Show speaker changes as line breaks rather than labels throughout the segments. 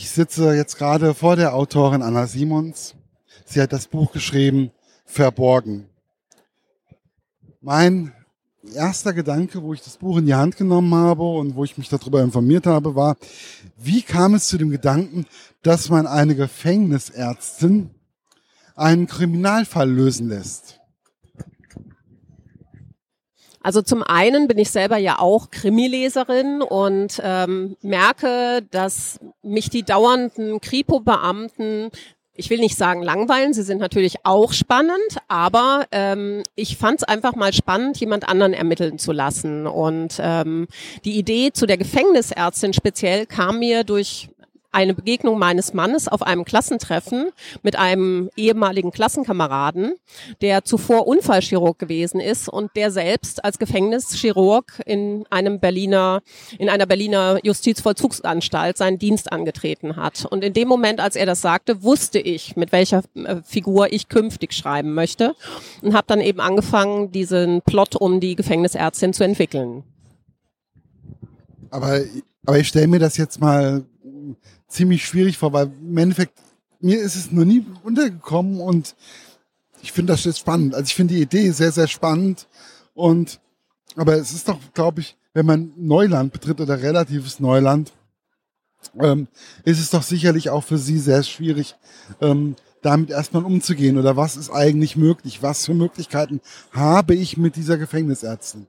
Ich sitze jetzt gerade vor der Autorin Anna Simons. Sie hat das Buch geschrieben, Verborgen. Mein erster Gedanke, wo ich das Buch in die Hand genommen habe und wo ich mich darüber informiert habe, war, wie kam es zu dem Gedanken, dass man eine Gefängnisärztin einen Kriminalfall lösen lässt?
Also zum einen bin ich selber ja auch Krimileserin und ähm, merke, dass mich die dauernden Kripo-Beamten ich will nicht sagen langweilen, sie sind natürlich auch spannend, aber ähm, ich fand es einfach mal spannend, jemand anderen ermitteln zu lassen. Und ähm, die Idee zu der Gefängnisärztin speziell kam mir durch eine Begegnung meines Mannes auf einem Klassentreffen mit einem ehemaligen Klassenkameraden, der zuvor Unfallchirurg gewesen ist und der selbst als Gefängnischirurg in einem Berliner, in einer Berliner Justizvollzugsanstalt seinen Dienst angetreten hat. Und in dem Moment, als er das sagte, wusste ich, mit welcher äh, Figur ich künftig schreiben möchte und habe dann eben angefangen, diesen Plot um die Gefängnisärztin zu entwickeln.
Aber, aber ich stelle mir das jetzt mal ziemlich schwierig vor, weil im Endeffekt, mir ist es noch nie untergekommen und ich finde das jetzt spannend. Also ich finde die Idee sehr, sehr spannend und, aber es ist doch, glaube ich, wenn man Neuland betritt oder relatives Neuland, ähm, ist es doch sicherlich auch für Sie sehr schwierig, ähm, damit erstmal umzugehen oder was ist eigentlich möglich? Was für Möglichkeiten habe ich mit dieser Gefängnisärztin?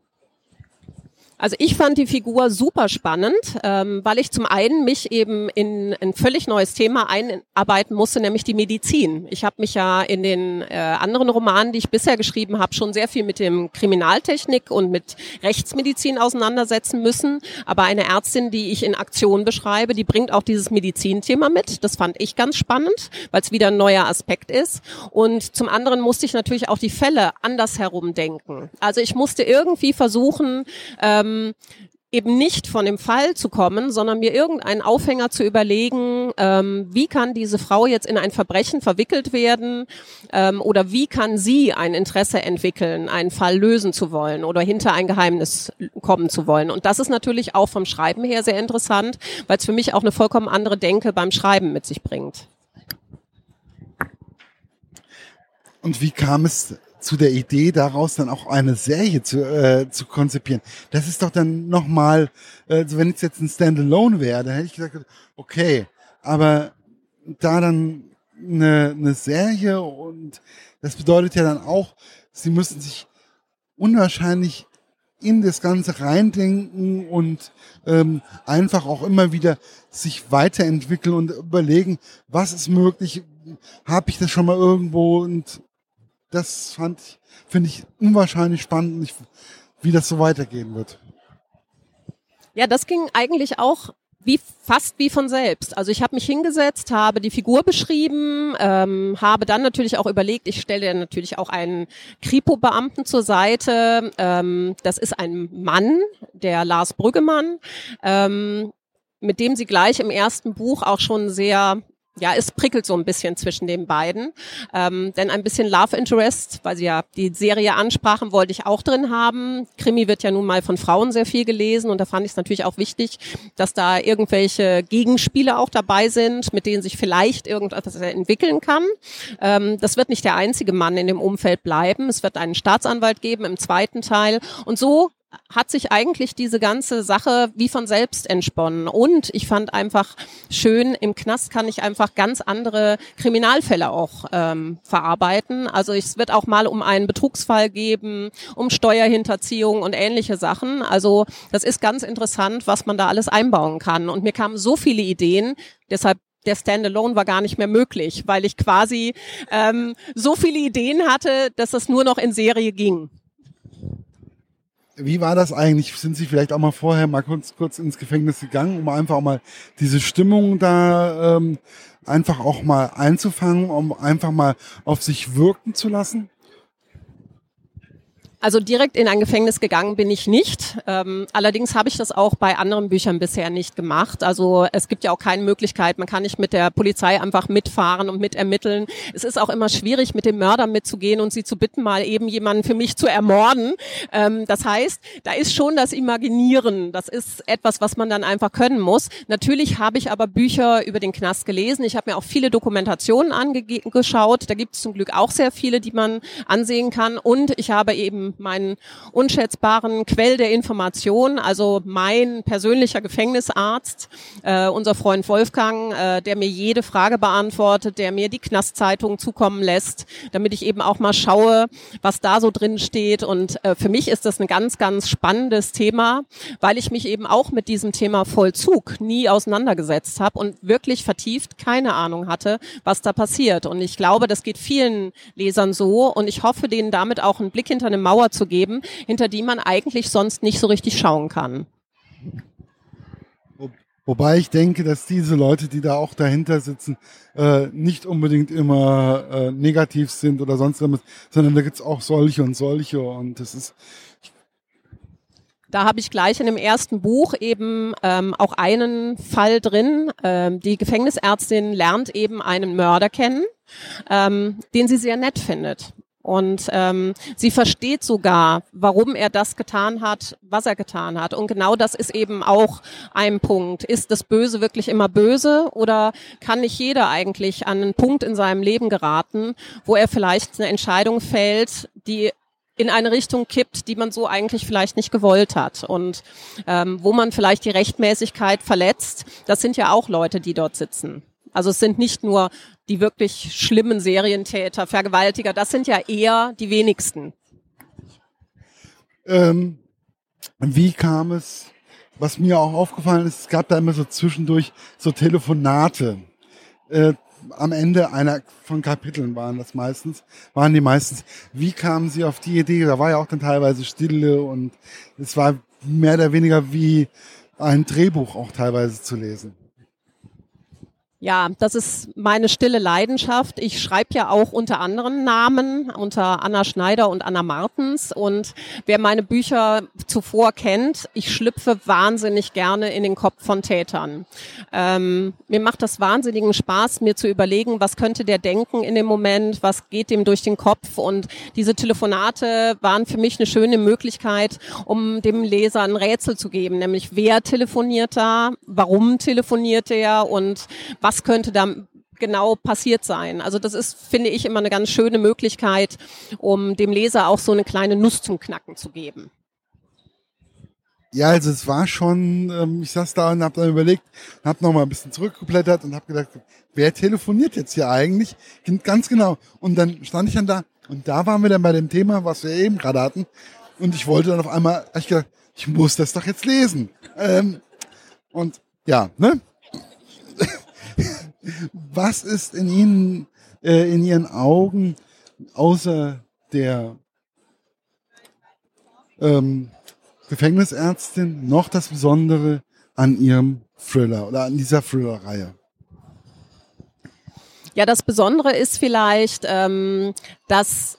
Also ich fand die Figur super spannend, ähm, weil ich zum einen mich eben in ein völlig neues Thema einarbeiten musste, nämlich die Medizin. Ich habe mich ja in den äh, anderen Romanen, die ich bisher geschrieben habe, schon sehr viel mit dem Kriminaltechnik und mit Rechtsmedizin auseinandersetzen müssen. Aber eine Ärztin, die ich in Aktion beschreibe, die bringt auch dieses Medizinthema mit. Das fand ich ganz spannend, weil es wieder ein neuer Aspekt ist. Und zum anderen musste ich natürlich auch die Fälle andersherum denken. Also ich musste irgendwie versuchen, ähm, ähm, eben nicht von dem Fall zu kommen, sondern mir irgendeinen Aufhänger zu überlegen, ähm, wie kann diese Frau jetzt in ein Verbrechen verwickelt werden ähm, oder wie kann sie ein Interesse entwickeln, einen Fall lösen zu wollen oder hinter ein Geheimnis kommen zu wollen. Und das ist natürlich auch vom Schreiben her sehr interessant, weil es für mich auch eine vollkommen andere Denke beim Schreiben mit sich bringt.
Und wie kam es zu der Idee, daraus dann auch eine Serie zu, äh, zu konzipieren. Das ist doch dann nochmal, äh, also wenn es jetzt ein Standalone wäre, dann hätte ich gesagt, okay, aber da dann eine, eine Serie und das bedeutet ja dann auch, sie müssen sich unwahrscheinlich in das Ganze reindenken und ähm, einfach auch immer wieder sich weiterentwickeln und überlegen, was ist möglich, habe ich das schon mal irgendwo und das fand ich, finde ich unwahrscheinlich spannend, wie das so weitergehen wird.
Ja, das ging eigentlich auch wie fast wie von selbst. Also ich habe mich hingesetzt, habe die Figur beschrieben, ähm, habe dann natürlich auch überlegt, ich stelle natürlich auch einen Kripo-Beamten zur Seite. Ähm, das ist ein Mann, der Lars Brüggemann, ähm, mit dem sie gleich im ersten Buch auch schon sehr ja, es prickelt so ein bisschen zwischen den beiden. Ähm, denn ein bisschen Love Interest, weil sie ja die Serie ansprachen, wollte ich auch drin haben. Krimi wird ja nun mal von Frauen sehr viel gelesen und da fand ich es natürlich auch wichtig, dass da irgendwelche Gegenspiele auch dabei sind, mit denen sich vielleicht irgendetwas entwickeln kann. Ähm, das wird nicht der einzige Mann in dem Umfeld bleiben. Es wird einen Staatsanwalt geben im zweiten Teil. Und so hat sich eigentlich diese ganze Sache wie von selbst entsponnen. Und ich fand einfach schön, im Knast kann ich einfach ganz andere Kriminalfälle auch ähm, verarbeiten. Also es wird auch mal um einen Betrugsfall geben, um Steuerhinterziehung und ähnliche Sachen. Also das ist ganz interessant, was man da alles einbauen kann. Und mir kamen so viele Ideen, deshalb der Standalone war gar nicht mehr möglich, weil ich quasi ähm, so viele Ideen hatte, dass es nur noch in Serie ging.
Wie war das eigentlich? Sind Sie vielleicht auch mal vorher mal kurz, kurz ins Gefängnis gegangen, um einfach auch mal diese Stimmung da ähm, einfach auch mal einzufangen, um einfach mal auf sich wirken zu lassen?
Also direkt in ein Gefängnis gegangen bin ich nicht. Ähm, allerdings habe ich das auch bei anderen Büchern bisher nicht gemacht. Also es gibt ja auch keine Möglichkeit, man kann nicht mit der Polizei einfach mitfahren und mitermitteln. Es ist auch immer schwierig, mit dem Mörder mitzugehen und sie zu bitten, mal eben jemanden für mich zu ermorden. Ähm, das heißt, da ist schon das Imaginieren. Das ist etwas, was man dann einfach können muss. Natürlich habe ich aber Bücher über den Knast gelesen. Ich habe mir auch viele Dokumentationen angeschaut. Da gibt es zum Glück auch sehr viele, die man ansehen kann. Und ich habe eben meinen unschätzbaren Quell der Information, also mein persönlicher Gefängnisarzt, äh, unser Freund Wolfgang, äh, der mir jede Frage beantwortet, der mir die Knastzeitung zukommen lässt, damit ich eben auch mal schaue, was da so drin steht. Und äh, für mich ist das ein ganz, ganz spannendes Thema, weil ich mich eben auch mit diesem Thema Vollzug nie auseinandergesetzt habe und wirklich vertieft keine Ahnung hatte, was da passiert. Und ich glaube, das geht vielen Lesern so und ich hoffe, denen damit auch einen Blick hinter eine Mauer Mauer zu geben, hinter die man eigentlich sonst nicht so richtig schauen kann.
Wobei ich denke, dass diese Leute, die da auch dahinter sitzen, äh, nicht unbedingt immer äh, negativ sind oder sonst was, sondern da gibt es auch solche und solche und das ist.
Da habe ich gleich in dem ersten Buch eben ähm, auch einen Fall drin. Ähm, die Gefängnisärztin lernt eben einen Mörder kennen, ähm, den sie sehr nett findet. Und ähm, sie versteht sogar, warum er das getan hat, was er getan hat. Und genau das ist eben auch ein Punkt. Ist das Böse wirklich immer böse oder kann nicht jeder eigentlich an einen Punkt in seinem Leben geraten, wo er vielleicht eine Entscheidung fällt, die in eine Richtung kippt, die man so eigentlich vielleicht nicht gewollt hat und ähm, wo man vielleicht die Rechtmäßigkeit verletzt. Das sind ja auch Leute, die dort sitzen. Also es sind nicht nur die wirklich schlimmen Serientäter, Vergewaltiger, das sind ja eher die wenigsten.
Ähm, wie kam es, was mir auch aufgefallen ist, es gab da immer so zwischendurch so Telefonate. Äh, am Ende einer von Kapiteln waren das meistens, waren die meistens. Wie kamen Sie auf die Idee? Da war ja auch dann teilweise Stille und es war mehr oder weniger wie ein Drehbuch auch teilweise zu lesen.
Ja, das ist meine stille Leidenschaft. Ich schreibe ja auch unter anderen Namen, unter Anna Schneider und Anna Martens. Und wer meine Bücher zuvor kennt, ich schlüpfe wahnsinnig gerne in den Kopf von Tätern. Ähm, mir macht das wahnsinnigen Spaß, mir zu überlegen, was könnte der denken in dem Moment, was geht dem durch den Kopf. Und diese Telefonate waren für mich eine schöne Möglichkeit, um dem Leser ein Rätsel zu geben, nämlich wer telefoniert da, warum telefoniert er und was was könnte da genau passiert sein. Also das ist, finde ich, immer eine ganz schöne Möglichkeit, um dem Leser auch so eine kleine Nuss zum Knacken zu geben.
Ja, also es war schon, ähm, ich saß da und habe dann überlegt, habe noch mal ein bisschen zurückgeblättert und habe gedacht, wer telefoniert jetzt hier eigentlich? Ganz genau. Und dann stand ich dann da und da waren wir dann bei dem Thema, was wir eben gerade hatten. Und ich wollte dann auf einmal, ich gedacht, ich muss das doch jetzt lesen. Ähm, und ja, ne? Was ist in Ihnen, äh, in Ihren Augen, außer der ähm, Gefängnisärztin, noch das Besondere an Ihrem Thriller oder an dieser Thriller-Reihe?
Ja, das Besondere ist vielleicht, ähm, dass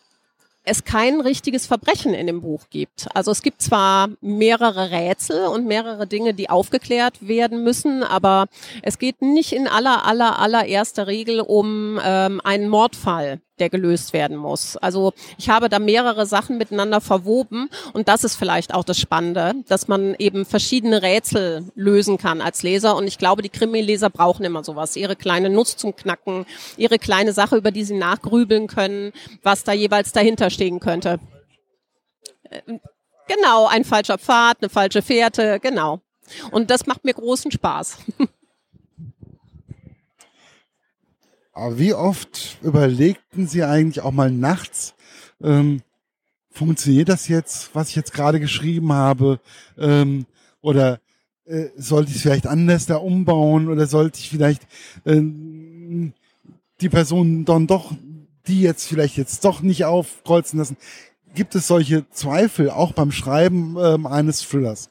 es kein richtiges Verbrechen in dem Buch gibt. Also es gibt zwar mehrere Rätsel und mehrere Dinge, die aufgeklärt werden müssen, aber es geht nicht in aller, aller, allererster Regel um ähm, einen Mordfall der gelöst werden muss. Also ich habe da mehrere Sachen miteinander verwoben und das ist vielleicht auch das Spannende, dass man eben verschiedene Rätsel lösen kann als Leser und ich glaube, die Krimi-Leser brauchen immer sowas, ihre kleine Nuss zum Knacken, ihre kleine Sache, über die sie nachgrübeln können, was da jeweils dahinter stehen könnte. Äh, genau, ein falscher Pfad, eine falsche Fährte, genau. Und das macht mir großen Spaß.
Aber wie oft überlegten Sie eigentlich auch mal nachts, ähm, funktioniert das jetzt, was ich jetzt gerade geschrieben habe? Ähm, oder äh, sollte ich es vielleicht anders da umbauen? Oder sollte ich vielleicht ähm, die Person dann doch, die jetzt vielleicht jetzt doch nicht aufkreuzen lassen? Gibt es solche Zweifel auch beim Schreiben ähm, eines Thrillers?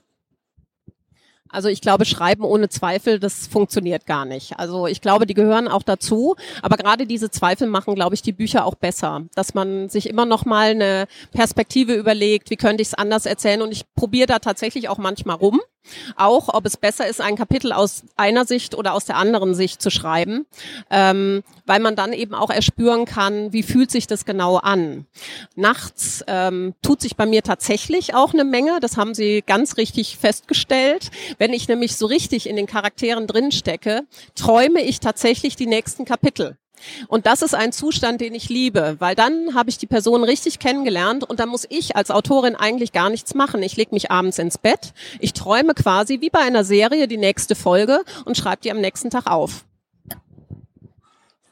Also ich glaube, Schreiben ohne Zweifel, das funktioniert gar nicht. Also ich glaube, die gehören auch dazu. Aber gerade diese Zweifel machen, glaube ich, die Bücher auch besser. Dass man sich immer noch mal eine Perspektive überlegt, wie könnte ich es anders erzählen. Und ich probiere da tatsächlich auch manchmal rum. Auch, ob es besser ist, ein Kapitel aus einer Sicht oder aus der anderen Sicht zu schreiben, ähm, weil man dann eben auch erspüren kann, wie fühlt sich das genau an. Nachts ähm, tut sich bei mir tatsächlich auch eine Menge, das haben Sie ganz richtig festgestellt. Wenn ich nämlich so richtig in den Charakteren drinstecke, träume ich tatsächlich die nächsten Kapitel. Und das ist ein Zustand, den ich liebe, weil dann habe ich die Person richtig kennengelernt und dann muss ich als Autorin eigentlich gar nichts machen. Ich lege mich abends ins Bett, ich träume quasi wie bei einer Serie die nächste Folge und schreibe die am nächsten Tag auf.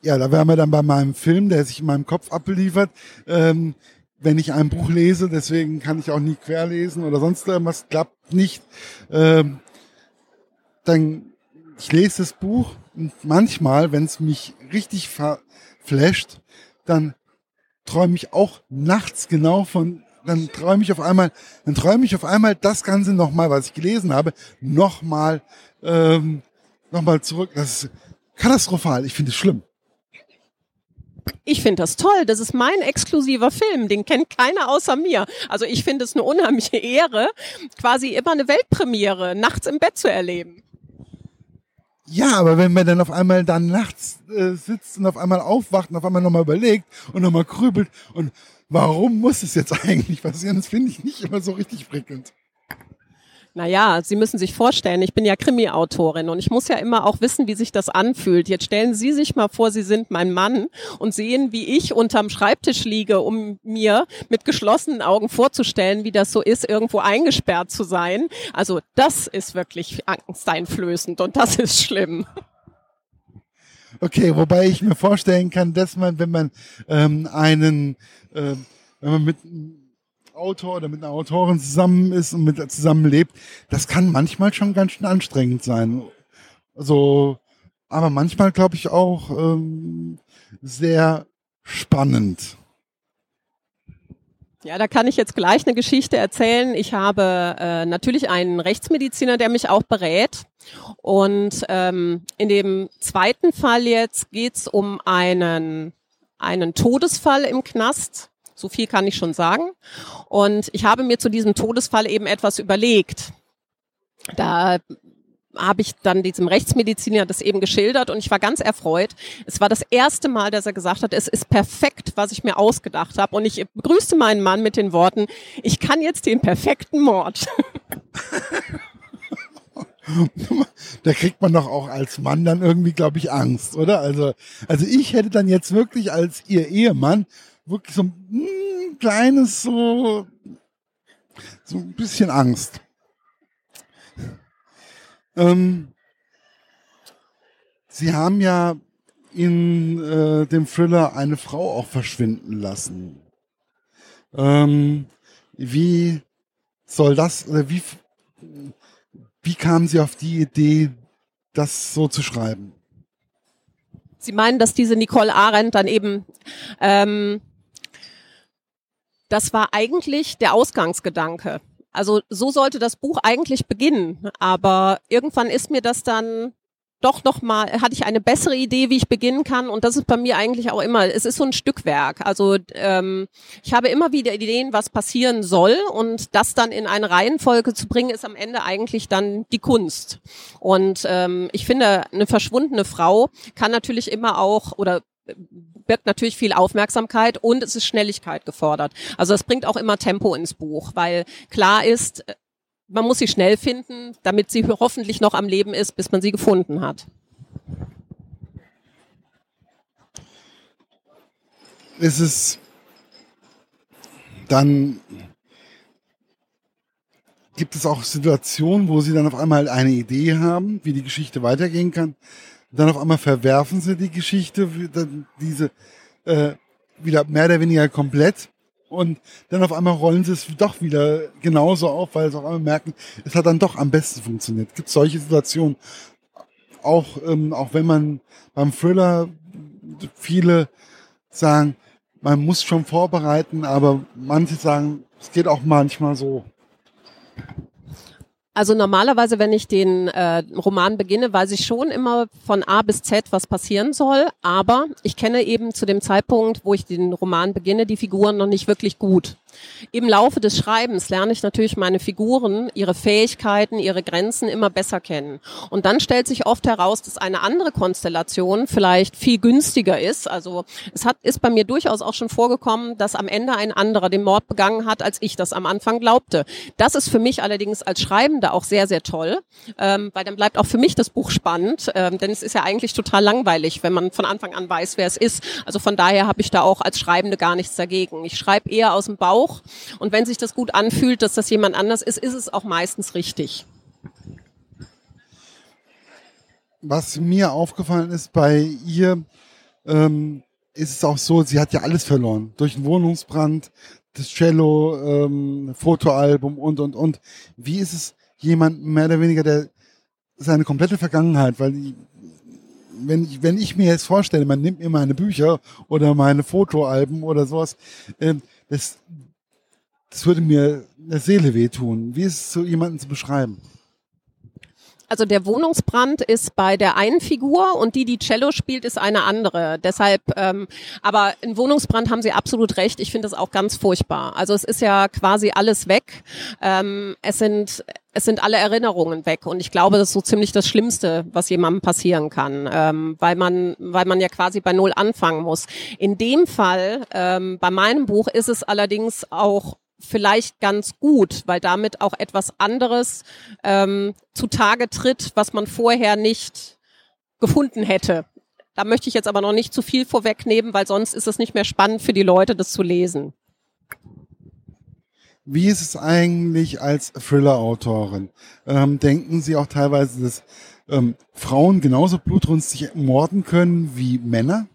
Ja, da wären wir dann bei meinem Film, der sich in meinem Kopf abliefert. Ähm, wenn ich ein Buch lese, deswegen kann ich auch nie querlesen oder sonst irgendwas, klappt nicht. Ähm, dann ich lese das Buch manchmal, wenn es mich richtig flasht, dann träume ich auch nachts genau von, dann träume ich auf einmal, dann träume ich auf einmal das Ganze nochmal, was ich gelesen habe, nochmal, ähm, nochmal zurück. Das ist katastrophal. Ich finde es schlimm.
Ich finde das toll. Das ist mein exklusiver Film. Den kennt keiner außer mir. Also ich finde es eine unheimliche Ehre, quasi immer eine Weltpremiere nachts im Bett zu erleben.
Ja, aber wenn man dann auf einmal dann nachts äh, sitzt und auf einmal aufwacht und auf einmal nochmal überlegt und nochmal grübelt und warum muss es jetzt eigentlich passieren, das finde ich nicht immer so richtig prickelnd.
Naja, Sie müssen sich vorstellen, ich bin ja Krimi-Autorin und ich muss ja immer auch wissen, wie sich das anfühlt. Jetzt stellen Sie sich mal vor, Sie sind mein Mann und sehen, wie ich unterm Schreibtisch liege, um mir mit geschlossenen Augen vorzustellen, wie das so ist, irgendwo eingesperrt zu sein. Also das ist wirklich angsteinflößend und das ist schlimm.
Okay, wobei ich mir vorstellen kann, dass man, wenn man ähm, einen, äh, wenn man mit Autor oder mit einer Autorin zusammen ist und mit zusammenlebt, das kann manchmal schon ganz schön anstrengend sein. Also, aber manchmal glaube ich auch ähm, sehr spannend.
Ja, da kann ich jetzt gleich eine Geschichte erzählen. Ich habe äh, natürlich einen Rechtsmediziner, der mich auch berät. Und ähm, in dem zweiten Fall jetzt geht's um einen, einen Todesfall im Knast. So viel kann ich schon sagen. Und ich habe mir zu diesem Todesfall eben etwas überlegt. Da habe ich dann diesem Rechtsmediziner das eben geschildert und ich war ganz erfreut. Es war das erste Mal, dass er gesagt hat, es ist perfekt, was ich mir ausgedacht habe. Und ich begrüßte meinen Mann mit den Worten, ich kann jetzt den perfekten Mord.
da kriegt man doch auch als Mann dann irgendwie, glaube ich, Angst, oder? Also, also ich hätte dann jetzt wirklich als ihr Ehemann wirklich so ein hm, kleines, so, so ein bisschen Angst. Ähm, Sie haben ja in äh, dem Thriller eine Frau auch verschwinden lassen. Ähm, wie soll das, oder wie, wie kamen Sie auf die Idee, das so zu schreiben?
Sie meinen, dass diese Nicole Arendt dann eben ähm, das war eigentlich der Ausgangsgedanke. Also so sollte das Buch eigentlich beginnen, aber irgendwann ist mir das dann doch noch mal hatte ich eine bessere Idee, wie ich beginnen kann und das ist bei mir eigentlich auch immer. Es ist so ein Stückwerk. Also ähm, ich habe immer wieder Ideen, was passieren soll und das dann in eine Reihenfolge zu bringen, ist am Ende eigentlich dann die Kunst. Und ähm, ich finde, eine verschwundene Frau kann natürlich immer auch oder birgt natürlich viel Aufmerksamkeit und es ist Schnelligkeit gefordert. Also es bringt auch immer Tempo ins Buch, weil klar ist, man muss sie schnell finden, damit sie hoffentlich noch am Leben ist, bis man sie gefunden hat.
Ist es dann gibt es auch Situationen, wo sie dann auf einmal eine Idee haben, wie die Geschichte weitergehen kann, dann auf einmal verwerfen sie die Geschichte, diese äh, wieder mehr oder weniger komplett. Und dann auf einmal rollen sie es doch wieder genauso auf, weil sie auf einmal merken, es hat dann doch am besten funktioniert. Gibt solche Situationen. Auch, ähm, auch wenn man beim Thriller viele sagen, man muss schon vorbereiten, aber manche sagen, es geht auch manchmal so.
Also normalerweise, wenn ich den äh, Roman beginne, weiß ich schon immer von A bis Z, was passieren soll. Aber ich kenne eben zu dem Zeitpunkt, wo ich den Roman beginne, die Figuren noch nicht wirklich gut. Im Laufe des Schreibens lerne ich natürlich meine Figuren, ihre Fähigkeiten, ihre Grenzen immer besser kennen. Und dann stellt sich oft heraus, dass eine andere Konstellation vielleicht viel günstiger ist. Also es hat, ist bei mir durchaus auch schon vorgekommen, dass am Ende ein anderer den Mord begangen hat, als ich das am Anfang glaubte. Das ist für mich allerdings als Schreibende auch sehr, sehr toll, ähm, weil dann bleibt auch für mich das Buch spannend, ähm, denn es ist ja eigentlich total langweilig, wenn man von Anfang an weiß, wer es ist. Also von daher habe ich da auch als Schreibende gar nichts dagegen. Ich schreibe eher aus dem Bauch auch. Und wenn sich das gut anfühlt, dass das jemand anders ist, ist es auch meistens richtig.
Was mir aufgefallen ist bei ihr, ähm, ist es auch so, sie hat ja alles verloren. Durch einen Wohnungsbrand, das Cello, ähm, Fotoalbum und, und, und. Wie ist es jemand mehr oder weniger, der seine komplette Vergangenheit, weil die, wenn ich, wenn ich mir jetzt vorstelle, man nimmt mir meine Bücher oder meine Fotoalben oder sowas, äh, das das würde mir der Seele wehtun. Wie ist es so jemanden zu beschreiben?
Also der Wohnungsbrand ist bei der einen Figur und die, die Cello spielt, ist eine andere. Deshalb, ähm, aber in Wohnungsbrand haben Sie absolut recht. Ich finde das auch ganz furchtbar. Also es ist ja quasi alles weg. Ähm, es sind es sind alle Erinnerungen weg und ich glaube, das ist so ziemlich das Schlimmste, was jemandem passieren kann, ähm, weil man, weil man ja quasi bei Null anfangen muss. In dem Fall, ähm, bei meinem Buch ist es allerdings auch vielleicht ganz gut, weil damit auch etwas anderes ähm, zutage tritt, was man vorher nicht gefunden hätte. Da möchte ich jetzt aber noch nicht zu viel vorwegnehmen, weil sonst ist es nicht mehr spannend für die Leute, das zu lesen.
Wie ist es eigentlich als Thriller-Autorin? Ähm, denken Sie auch teilweise, dass ähm, Frauen genauso blutrünstig morden können wie Männer?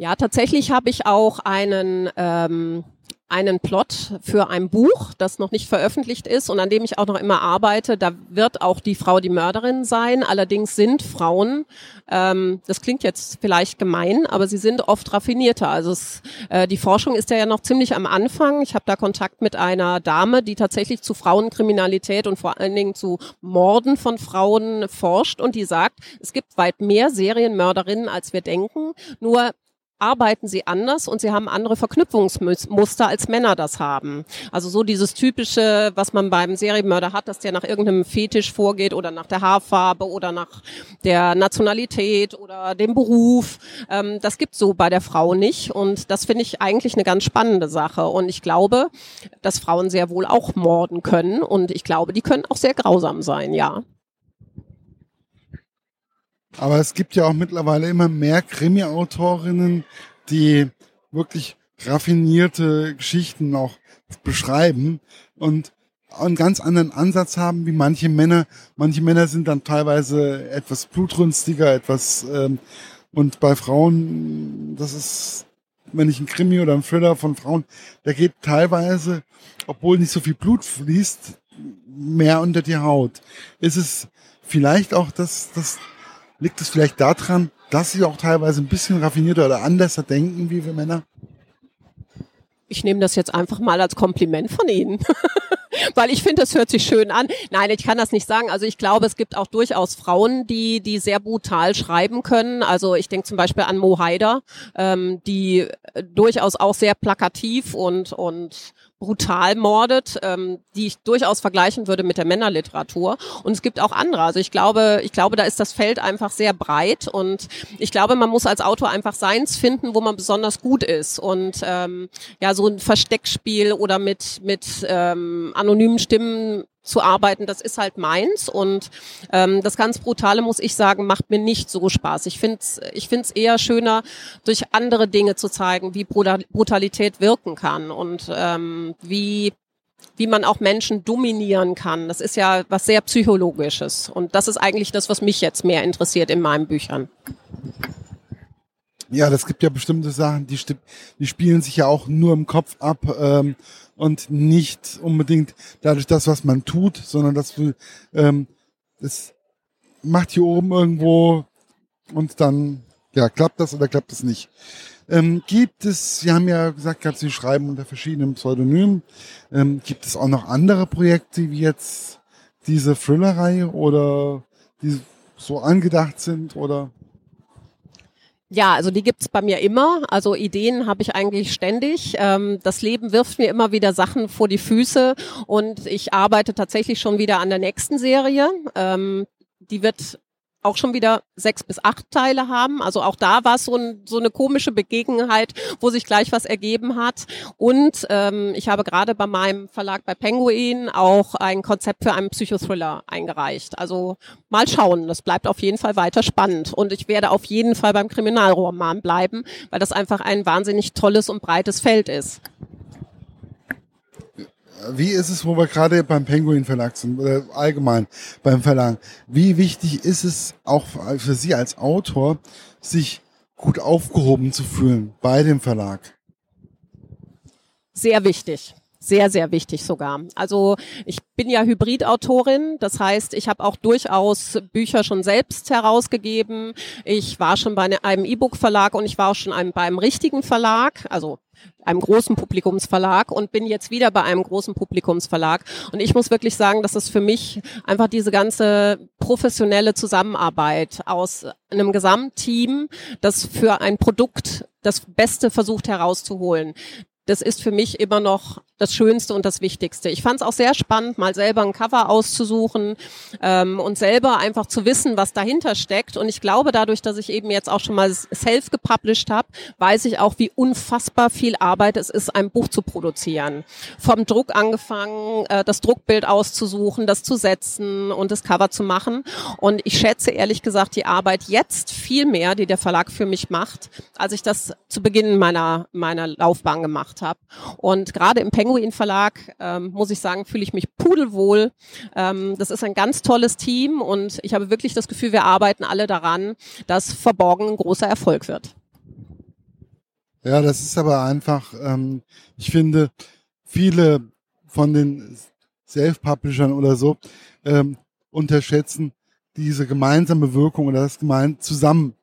Ja, tatsächlich habe ich auch einen ähm, einen Plot für ein Buch, das noch nicht veröffentlicht ist und an dem ich auch noch immer arbeite. Da wird auch die Frau die Mörderin sein. Allerdings sind Frauen, ähm, das klingt jetzt vielleicht gemein, aber sie sind oft raffinierter. Also es, äh, die Forschung ist ja noch ziemlich am Anfang. Ich habe da Kontakt mit einer Dame, die tatsächlich zu Frauenkriminalität und vor allen Dingen zu Morden von Frauen forscht und die sagt, es gibt weit mehr Serienmörderinnen, als wir denken. Nur arbeiten sie anders und sie haben andere Verknüpfungsmuster, als Männer das haben. Also so dieses typische, was man beim Serienmörder hat, dass der nach irgendeinem Fetisch vorgeht oder nach der Haarfarbe oder nach der Nationalität oder dem Beruf. Ähm, das gibt so bei der Frau nicht und das finde ich eigentlich eine ganz spannende Sache. Und ich glaube, dass Frauen sehr wohl auch morden können und ich glaube, die können auch sehr grausam sein, ja.
Aber es gibt ja auch mittlerweile immer mehr Krimi-Autorinnen, die wirklich raffinierte Geschichten auch beschreiben und einen ganz anderen Ansatz haben wie manche Männer. Manche Männer sind dann teilweise etwas blutrünstiger, etwas ähm, und bei Frauen, das ist, wenn ich ein Krimi oder ein Thriller von Frauen, da geht teilweise, obwohl nicht so viel Blut fließt, mehr unter die Haut. Ist es vielleicht auch das, das Liegt es vielleicht daran, dass sie auch teilweise ein bisschen raffinierter oder anders denken wie wir Männer?
Ich nehme das jetzt einfach mal als Kompliment von Ihnen. Weil ich finde, das hört sich schön an. Nein, ich kann das nicht sagen. Also ich glaube, es gibt auch durchaus Frauen, die, die sehr brutal schreiben können. Also ich denke zum Beispiel an Mo Haider, ähm, die durchaus auch sehr plakativ und, und brutal mordet, ähm, die ich durchaus vergleichen würde mit der Männerliteratur. Und es gibt auch andere. Also ich glaube, ich glaube, da ist das Feld einfach sehr breit und ich glaube, man muss als Autor einfach seins finden, wo man besonders gut ist. Und ähm, ja, so ein Versteckspiel oder mit mit ähm, anonymen Stimmen zu arbeiten, das ist halt meins und ähm, das ganz Brutale, muss ich sagen, macht mir nicht so Spaß. Ich finde es ich find's eher schöner, durch andere Dinge zu zeigen, wie Brutalität wirken kann und ähm, wie wie man auch Menschen dominieren kann. Das ist ja was sehr Psychologisches. Und das ist eigentlich das, was mich jetzt mehr interessiert in meinen Büchern.
Ja, das gibt ja bestimmte Sachen, die, die spielen sich ja auch nur im Kopf ab. Ähm, und nicht unbedingt dadurch das, was man tut, sondern das, ähm, das macht hier oben irgendwo und dann ja klappt das oder klappt es nicht. Ähm, gibt es, Sie haben ja gesagt gehabt, Sie schreiben unter verschiedenen Pseudonymen. Ähm, gibt es auch noch andere Projekte wie jetzt diese Thriller-Reihe oder die so angedacht sind oder?
Ja, also die gibt's bei mir immer. Also Ideen habe ich eigentlich ständig. Ähm, das Leben wirft mir immer wieder Sachen vor die Füße und ich arbeite tatsächlich schon wieder an der nächsten Serie. Ähm, die wird auch schon wieder sechs bis acht Teile haben. Also auch da war es so, ein, so eine komische Begegnung,heit wo sich gleich was ergeben hat. Und ähm, ich habe gerade bei meinem Verlag bei Penguin auch ein Konzept für einen Psychothriller eingereicht. Also mal schauen, das bleibt auf jeden Fall weiter spannend. Und ich werde auf jeden Fall beim Kriminalroman bleiben, weil das einfach ein wahnsinnig tolles und breites Feld ist.
Wie ist es, wo wir gerade beim Penguin Verlag sind, oder allgemein beim Verlag? Wie wichtig ist es auch für Sie als Autor, sich gut aufgehoben zu fühlen bei dem Verlag?
Sehr wichtig. Sehr, sehr wichtig sogar. Also ich bin ja Hybridautorin, das heißt, ich habe auch durchaus Bücher schon selbst herausgegeben. Ich war schon bei einem E-Book-Verlag und ich war auch schon bei einem richtigen Verlag, also einem großen Publikumsverlag und bin jetzt wieder bei einem großen Publikumsverlag. Und ich muss wirklich sagen, dass es für mich einfach diese ganze professionelle Zusammenarbeit aus einem Gesamtteam, das für ein Produkt das Beste versucht herauszuholen. Das ist für mich immer noch das Schönste und das Wichtigste. Ich fand es auch sehr spannend, mal selber ein Cover auszusuchen ähm, und selber einfach zu wissen, was dahinter steckt. Und ich glaube, dadurch, dass ich eben jetzt auch schon mal self gepublished habe, weiß ich auch, wie unfassbar viel Arbeit es ist, ein Buch zu produzieren. Vom Druck angefangen, äh, das Druckbild auszusuchen, das zu setzen und das Cover zu machen. Und ich schätze ehrlich gesagt die Arbeit jetzt viel mehr, die der Verlag für mich macht, als ich das zu Beginn meiner, meiner Laufbahn gemacht habe. Und gerade im Peng Penguin Verlag, ähm, muss ich sagen, fühle ich mich pudelwohl. Ähm, das ist ein ganz tolles Team und ich habe wirklich das Gefühl, wir arbeiten alle daran, dass Verborgen ein großer Erfolg wird.
Ja, das ist aber einfach, ähm, ich finde, viele von den Self-Publishern oder so ähm, unterschätzen diese gemeinsame Wirkung oder das gemein zusammen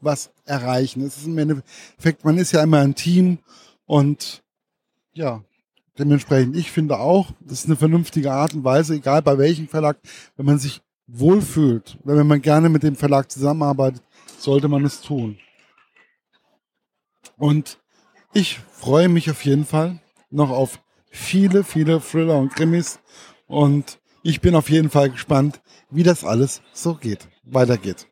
was erreichen. Es ist im Endeffekt, man ist ja immer ein Team und ja, Dementsprechend, ich finde auch, das ist eine vernünftige Art und Weise, egal bei welchem Verlag, wenn man sich wohlfühlt oder wenn man gerne mit dem Verlag zusammenarbeitet, sollte man es tun. Und ich freue mich auf jeden Fall noch auf viele, viele Thriller und Krimis und ich bin auf jeden Fall gespannt, wie das alles so geht, weitergeht.